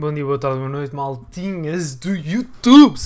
Bom dia, boa tarde, boa noite, maltinhas do YouTube.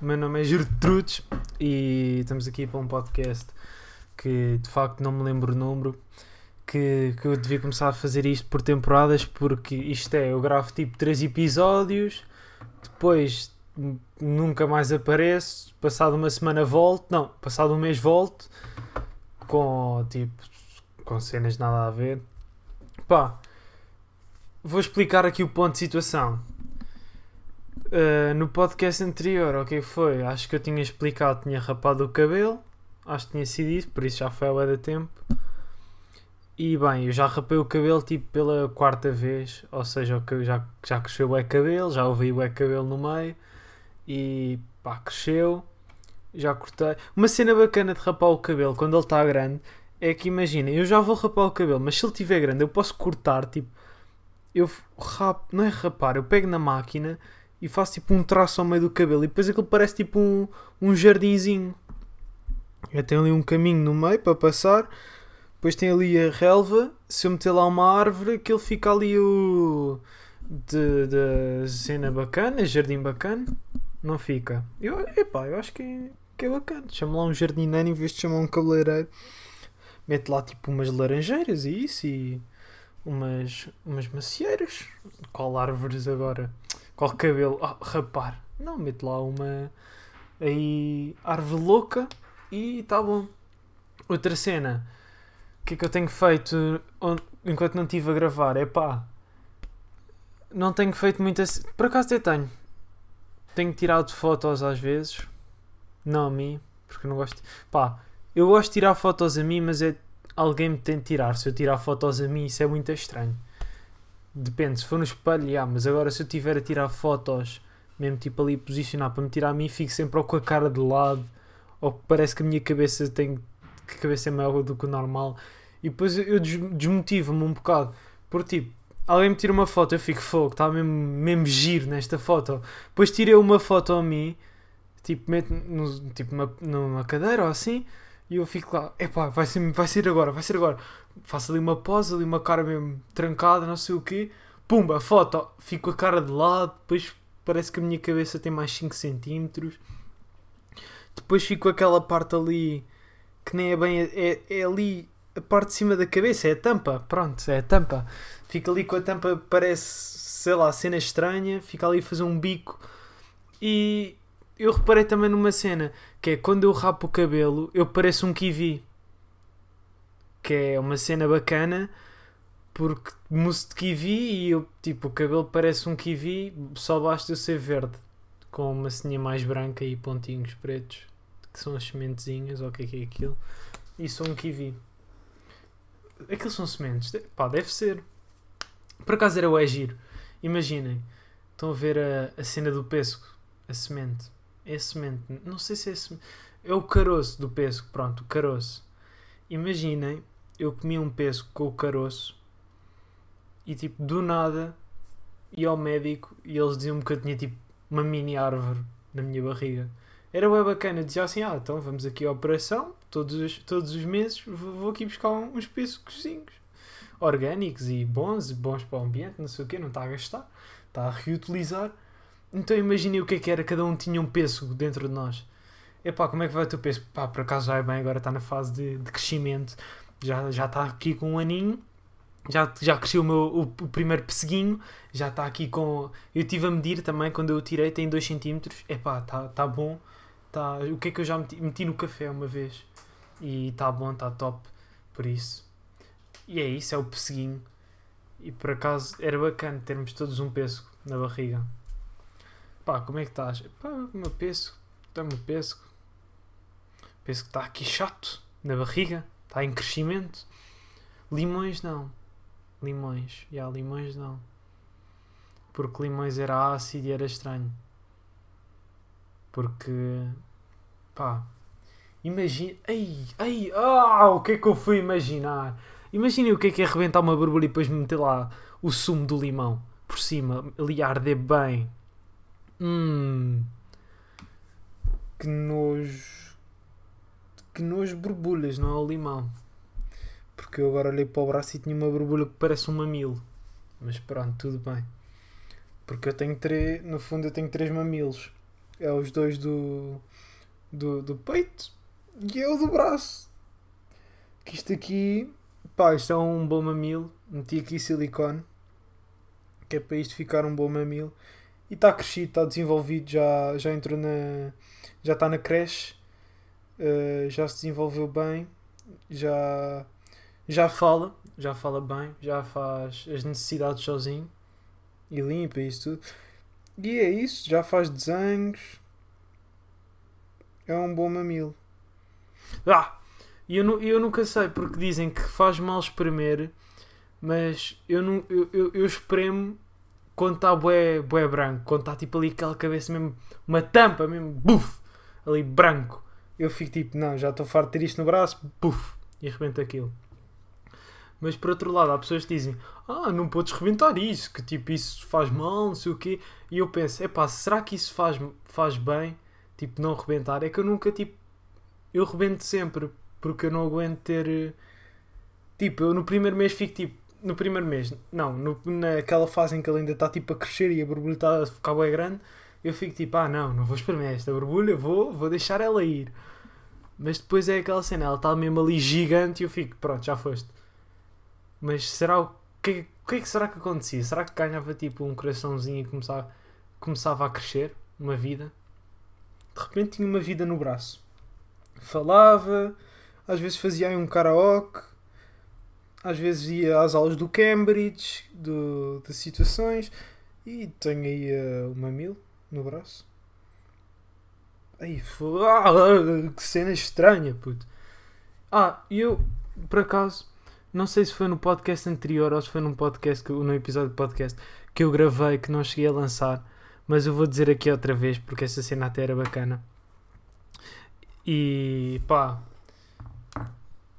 O meu nome é Gertrudes e estamos aqui para um podcast que de facto não me lembro o número. Que, que eu devia começar a fazer isto por temporadas, porque isto é, eu gravo tipo 3 episódios, depois nunca mais apareço, passado uma semana volto, não, passado um mês volto, com tipo, com cenas nada a ver. Pá, vou explicar aqui o ponto de situação. Uh, no podcast anterior, o que foi? Acho que eu tinha explicado, tinha rapado o cabelo, acho que tinha sido isso, por isso já foi há de tempo. E bem, eu já rapei o cabelo tipo pela quarta vez, ou seja, já, já cresceu o cabelo, já ouvi o cabelo no meio e pá, cresceu, já cortei. Uma cena bacana de rapar o cabelo quando ele está grande é que imagina, eu já vou rapar o cabelo, mas se ele estiver grande eu posso cortar, tipo, eu rapo, não é rapar, eu pego na máquina e faço tipo um traço ao meio do cabelo e depois aquilo parece tipo um, um jardinzinho. Eu tenho ali um caminho no meio para passar, depois tem ali a relva, se eu meter lá uma árvore, aquilo fica ali o. de, de cena bacana, jardim bacana, não fica. Eu, epá, eu acho que que é bacana. Chama lá um jardineiro em vez de chamar um cabeleireiro. Mete lá tipo umas laranjeiras e isso e umas, umas macieiras. Qual árvores agora? Qual cabelo? Ah, rapar. Não, mete lá uma aí árvore louca e tá bom. Outra cena. O que é que eu tenho feito enquanto não estive a gravar? É pá. Não tenho feito muitas. Por acaso até tenho. Tenho tirado fotos às vezes. Não a mim, porque não gosto. Pá, eu gosto de tirar fotos a mim, mas é alguém me tem de tirar. Se eu tirar fotos a mim, isso é muito estranho. Depende, se for no espelho, já, mas agora se eu tiver a tirar fotos, mesmo tipo ali posicionar para me tirar a mim, fico sempre ou com a cara de lado, ou parece que a minha cabeça tem. que a cabeça é maior do que o normal. E depois eu eu des- desmotivo-me um bocado. Por tipo, alguém me tira uma foto, eu fico fogo, está mesmo, mesmo giro nesta foto. Depois tirei uma foto a mim, tipo, meto no, tipo numa cadeira ou assim, e eu fico lá, epá, vai ser, vai ser agora, vai ser agora. Faço ali uma pose, ali uma cara mesmo trancada, não sei o quê. Pumba, foto, fico a cara de lado, depois parece que a minha cabeça tem mais 5 centímetros. Depois fico aquela parte ali que nem é bem. É, é ali a parte de cima da cabeça, é a tampa. Pronto, é a tampa. Fica ali com a tampa, parece, sei lá, cena estranha. Fica ali a fazer um bico. E eu reparei também numa cena que é quando eu rapo o cabelo, eu pareço um kiwi. Que é uma cena bacana porque mousse de kiwi e eu, tipo, o cabelo parece um kiwi, só basta eu ser verde com uma ceninha mais branca e pontinhos pretos, que são as sementezinhas, ou o que é que é aquilo, e sou um kiwi. Aquilo são sementes, pá, deve ser. Por acaso era o é giro. Imaginem, estão a ver a, a cena do pêssego, a semente. É semente, não sei se é semente. É o caroço do pêssego, pronto, o caroço. Imaginem, eu comia um pêssego com o caroço e tipo, do nada ia ao médico e eles diziam-me que eu tinha tipo uma mini árvore na minha barriga. Era bem bacana, dizia assim, ah, então vamos aqui à operação, todos os, todos os meses vou, aqui buscar uns pêssegozinhos orgânicos e bons, bons para o ambiente, não sei o quê, não está a gastar, está a reutilizar. Então imaginei o que é que era, cada um tinha um pêssego dentro de nós. Epá, como é que vai o teu pêssego? Pá, por acaso já é bem, agora está na fase de, de crescimento, já, já está aqui com um aninho, já, já cresceu o, meu, o, o primeiro pesseguinho, já está aqui com. Eu estive a medir também quando eu tirei, tem 2 cm. Epá, está tá bom. Tá, o que é que eu já meti? Meti no café uma vez e está bom, está top. Por isso. E é isso, é o pesseguinho. E por acaso era bacana termos todos um pêssego na barriga. Pá, como é que estás? Pá, meu pêssego, está meu pêssego. O pêssego está aqui chato na barriga, está em crescimento. Limões não. Limões. Já, limões não. Porque limões era ácido e era estranho. Porque. Pá. Imagina. Ai, ai, ah, o que é que eu fui imaginar? Imaginem o que é que é arrebentar uma borbulha e depois meter lá o sumo do limão por cima, ali arder bem. Hum. Que nojo. Que nojo borbulhas, não é o limão. Porque eu agora olhei para o braço e tinha uma borbulha que parece um mamilo. Mas pronto, tudo bem. Porque eu tenho três, no fundo eu tenho três mamilos. É os dois do, do, do peito e é o do braço. Que isto aqui, pá, isto é um bom mamilo. Meti aqui silicone, que é para isto ficar um bom mamilo. E está crescido, está desenvolvido, já, já entrou na. já está na creche, uh, já se desenvolveu bem, já, já fala, já fala bem, já faz as necessidades sozinho e limpa isso tudo. E é isso, já faz desenhos. É um bom mamilo. Ah! E eu, eu nunca sei, porque dizem que faz mal espremer, mas eu, eu, eu, eu espremo quando está bué, bué branco, quando está tipo ali aquela cabeça mesmo, uma tampa mesmo, buf, ali branco. Eu fico tipo, não, já estou farto de ter isto no braço, buf, e arrebento aquilo. Mas por outro lado, há pessoas que dizem, ah, não podes rebentar isso, que tipo, isso faz mal, não sei o quê. E eu penso, epá, será que isso faz, faz bem? Tipo, não rebentar? É que eu nunca, tipo, eu rebento sempre, porque eu não aguento ter. Tipo, eu no primeiro mês fico tipo, no primeiro mês, não, no, naquela fase em que ele ainda está tipo a crescer e a borbulha está a ficar bem grande, eu fico tipo, ah não, não vou experimentar esta borbulha, vou, vou deixar ela ir. Mas depois é aquela cena, ela está mesmo ali gigante e eu fico, pronto, já foste. Mas será o que, o que é que será que acontecia? Será que ganhava tipo um coraçãozinho e começava, começava a crescer? Uma vida? De repente tinha uma vida no braço. Falava, às vezes fazia aí um karaoke, às vezes ia às aulas do Cambridge, do, de situações, e tenho aí uh, o mamilo no braço. Aí, ah, que cena estranha, puto. Ah, eu, por acaso, não sei se foi no podcast anterior ou se foi num podcast, no episódio de podcast que eu gravei que não cheguei a lançar, mas eu vou dizer aqui outra vez porque essa cena até era bacana. E pá,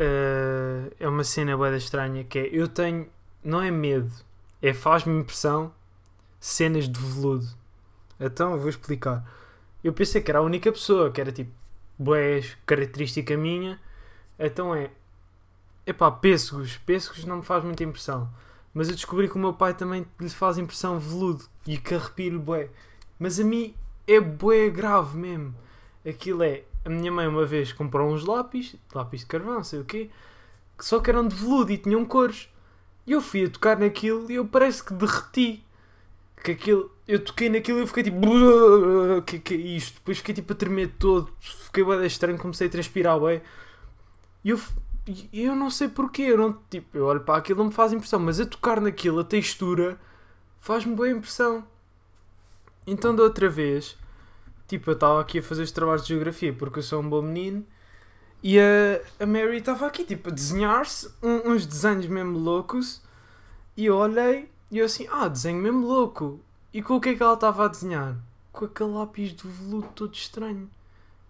uh, é uma cena bem estranha que é eu tenho, não é medo, é faz-me impressão cenas de veludo. Então vou explicar. Eu pensei que era a única pessoa que era tipo, boé, característica minha. Então é Epá, pêssegos. Pêssegos não me faz muita impressão. Mas eu descobri que o meu pai também lhe faz impressão veludo e que arrepio-lhe bué. Mas a mim é bué grave mesmo. Aquilo é... A minha mãe uma vez comprou uns lápis, lápis de carvão, sei o quê, que só que eram de veludo e tinham cores. E eu fui a tocar naquilo e eu parece que derreti. Que aquilo... Eu toquei naquilo e eu fiquei tipo... Que, que é isto? Depois fiquei tipo a tremer todo. Fiquei bué estranho, comecei a transpirar bué. E eu eu não sei porquê, eu não, tipo, eu olho para aquilo não me faz impressão, mas a tocar naquilo, a textura, faz-me boa impressão. Então da outra vez, tipo, eu estava aqui a fazer os trabalhos de geografia porque eu sou um bom menino e a, a Mary estava aqui, tipo, a desenhar-se um, uns desenhos mesmo loucos e eu olhei e eu assim, ah, desenho mesmo louco. E com o que é que ela estava a desenhar? Com aquele lápis de veludo todo estranho.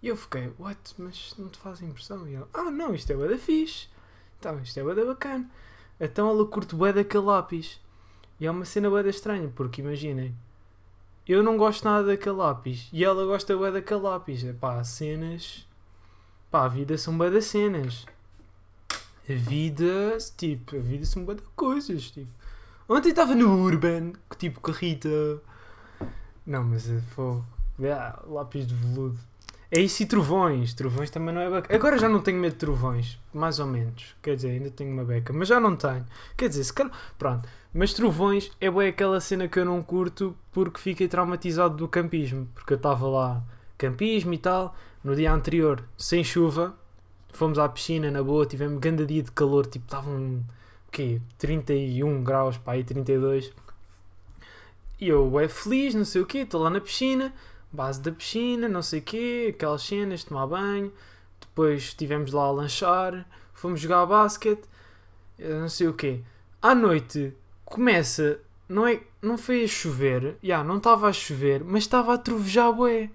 E eu fiquei, what? Mas não te faz impressão? E ela, ah não, isto é da fixe. Então, isto é da bacana. Então ela curte bué daquele lápis. E é uma cena bué da estranha, porque imaginem, eu não gosto nada daquele lápis. E ela gosta bué daquele lápis. É pá, cenas... Pá, a vida são bué das cenas. A vida, tipo, a vida são bué de coisas, tipo. Ontem estava no Urban, tipo, com a Rita. Não, mas foi... Ah, lápis de veludo. É isso e trovões. Trovões também não é bacana. Agora já não tenho medo de trovões, mais ou menos. Quer dizer, ainda tenho uma beca, mas já não tenho. Quer dizer, se calhar. Pronto. Mas trovões é bem aquela cena que eu não curto porque fiquei traumatizado do campismo. Porque eu estava lá, campismo e tal. No dia anterior, sem chuva, fomos à piscina na boa, tivemos um grande dia de calor, tipo, estavam. o quê? 31 graus, pá, aí 32. E eu é feliz, não sei o quê, estou lá na piscina base da piscina, não sei o quê, aquelas cenas, tomar banho. Depois estivemos lá a lanchar, fomos jogar basquete, eh, não sei o quê. À noite começa, não é, não foi a chover, já, não estava a chover, mas estava a trovejar bué.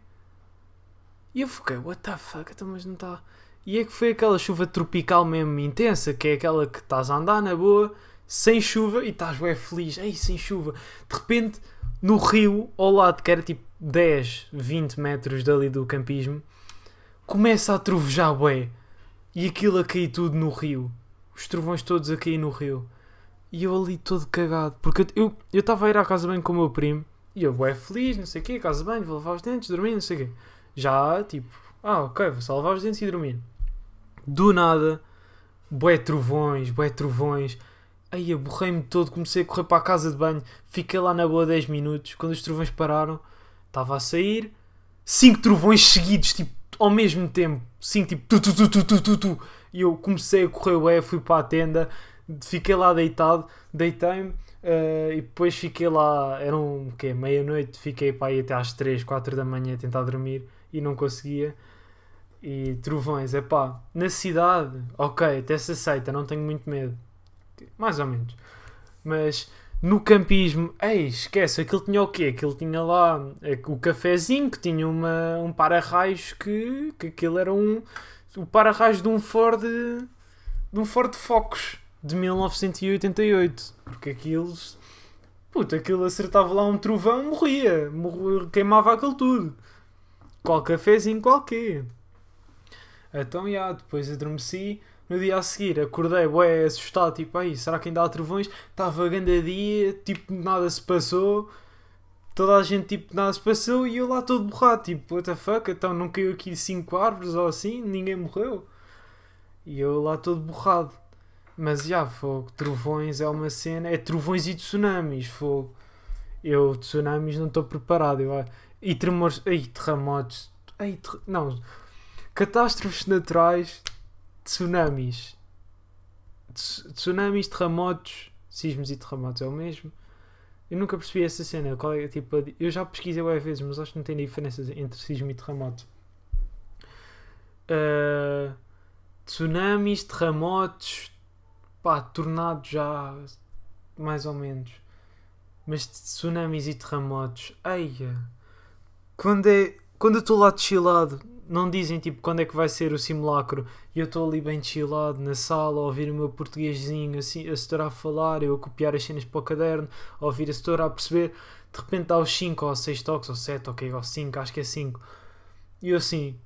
E eu fiquei, what the fuck, então, mas não está... E é que foi aquela chuva tropical mesmo intensa, que é aquela que estás a andar na boa, sem chuva, e estás bué feliz, ei, sem chuva. De repente, no rio, ao lado, que era tipo 10, 20 metros dali do campismo, começa a trovejar bué. E aquilo a cair tudo no rio. Os trovões todos a cair no rio. E eu ali todo cagado. Porque eu estava a ir à casa bem com o meu primo. E eu, bué feliz, não sei o quê, casa banho, vou lavar os dentes, dormir, não sei o quê. Já, tipo, ah, ok, vou só lavar os dentes e dormir. Do nada, bué trovões, bué trovões. Aí aborrei-me todo, comecei a correr para a casa de banho, fiquei lá na boa 10 minutos. Quando os trovões pararam, estava a sair, cinco trovões seguidos, tipo, ao mesmo tempo, cinco, tipo, tu, tu, tu, tu, tu, tu, tu. E eu comecei a correr, ué, fui para a tenda, fiquei lá deitado, deitei-me. Uh, e depois fiquei lá, eram o quê? Meia-noite, fiquei para aí até às 3, 4 da manhã a tentar dormir e não conseguia. E trovões, é pá, na cidade, ok, até se aceita, não tenho muito medo, mais ou menos. Mas no campismo, ei, esquece, aquilo tinha o quê? Aquilo tinha lá é, o cafezinho que tinha uma, um para-raios que, que aquilo era um. O para-raios de um Ford. de um Ford Focus de 1988. Porque aquilo. Puta, aquilo acertava lá um trovão, morria. morria queimava aquilo tudo. Qual cafezinho qualquer. Então, já, depois adormeci. No dia a seguir, acordei, bué, assustado, tipo, aí, será que ainda há trovões? Estava grande dia, tipo, nada se passou. Toda a gente, tipo, nada se passou e eu lá todo borrado, tipo, what the fuck? Então não caiu aqui cinco árvores ou assim, ninguém morreu. E eu lá todo borrado. Mas já, fogo, trovões é uma cena, é trovões e tsunamis, fogo. Eu, tsunamis, não estou preparado. Eu, e tremores, ai, terremotos, ai, ter... não, catástrofes naturais, tsunamis. Tsunamis, terremotos, sismos e terremotos é o mesmo. Eu nunca percebi essa cena. Qual é, tipo, eu já pesquisei várias vezes, mas acho que não tem diferenças entre sismo e terremoto. Uh, tsunamis, terremotos, pá, tornados já mais ou menos. Mas tsunamis e terremotos, eia, quando é. Quando eu estou lá chilado, não dizem tipo quando é que vai ser o simulacro e eu estou ali bem chillado na sala a ouvir o meu portuguesinho assim, a setora a falar, eu a copiar as cenas para o caderno, a ouvir a setora a perceber, de repente dá os 5 ou 6 toques, ou 7, ok, ou 5, acho que é 5. E eu assim,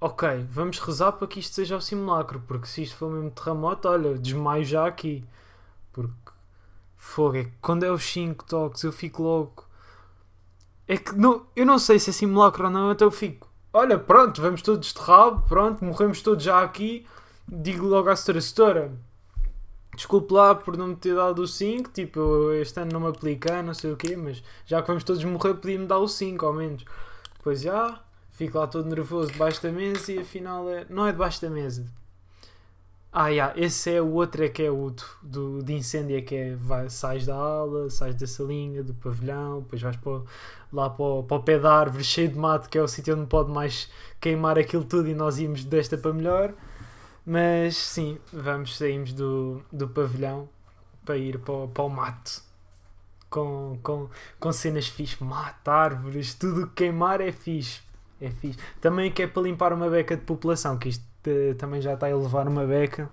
ok, vamos rezar para que isto seja o simulacro, porque se isto for mesmo terremoto, olha, desmaio já aqui. Porque fogo, é que quando é os 5 toques eu fico louco. É que não, eu não sei se é simulacro ou não, então eu fico olha, pronto, vamos todos de rabo, pronto, morremos todos já aqui. Digo logo à setora, desculpe lá por não me ter dado o 5, tipo, este ano não me aplica, não sei o quê, mas já que vamos todos morrer, podia-me dar o 5 ao menos. Depois já, fico lá todo nervoso debaixo da mesa e afinal é, não é debaixo da mesa, ah, yeah, esse é o outro, é que é o do, de incêndio, é que é vai, sais da aula, sais da salinha, do pavilhão, depois vais para, lá para o, para o pé da árvore cheio de mato, que é o sítio onde pode mais queimar aquilo tudo e nós íamos desta para melhor. Mas sim, vamos, saímos do, do pavilhão para ir para, para o mato. Com, com, com cenas fixe, mato, árvores, tudo que queimar é fixe. É fixe. Também que é para limpar uma beca de população, que isto também já está a levar uma beca.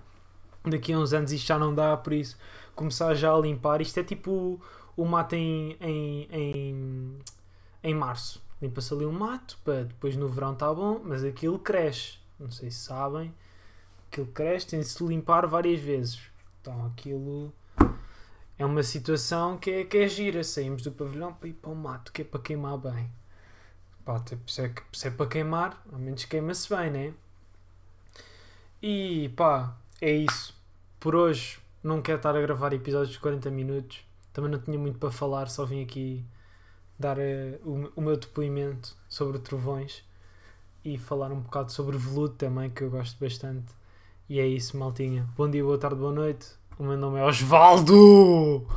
Daqui a uns anos isto já não dá, por isso começar já a limpar. Isto é tipo o mato em, em, em, em março. Limpa-se ali um mato, para depois no verão está bom, mas aquilo cresce. Não sei se sabem. Aquilo cresce, tem de se limpar várias vezes. Então aquilo é uma situação que é, que é gira. Saímos do pavilhão para ir para o mato, que é para queimar bem. Pá, se é, se é para queimar, ao menos queima-se bem, né? E pá, é isso. Por hoje não quero estar a gravar episódios de 40 minutos. Também não tinha muito para falar, só vim aqui dar uh, o, o, meu depoimento sobre trovões e falar um bocado sobre veludo também, que eu gosto bastante. E é isso, maltinha. Bom dia, boa tarde, boa noite. O meu nome é Osvaldo!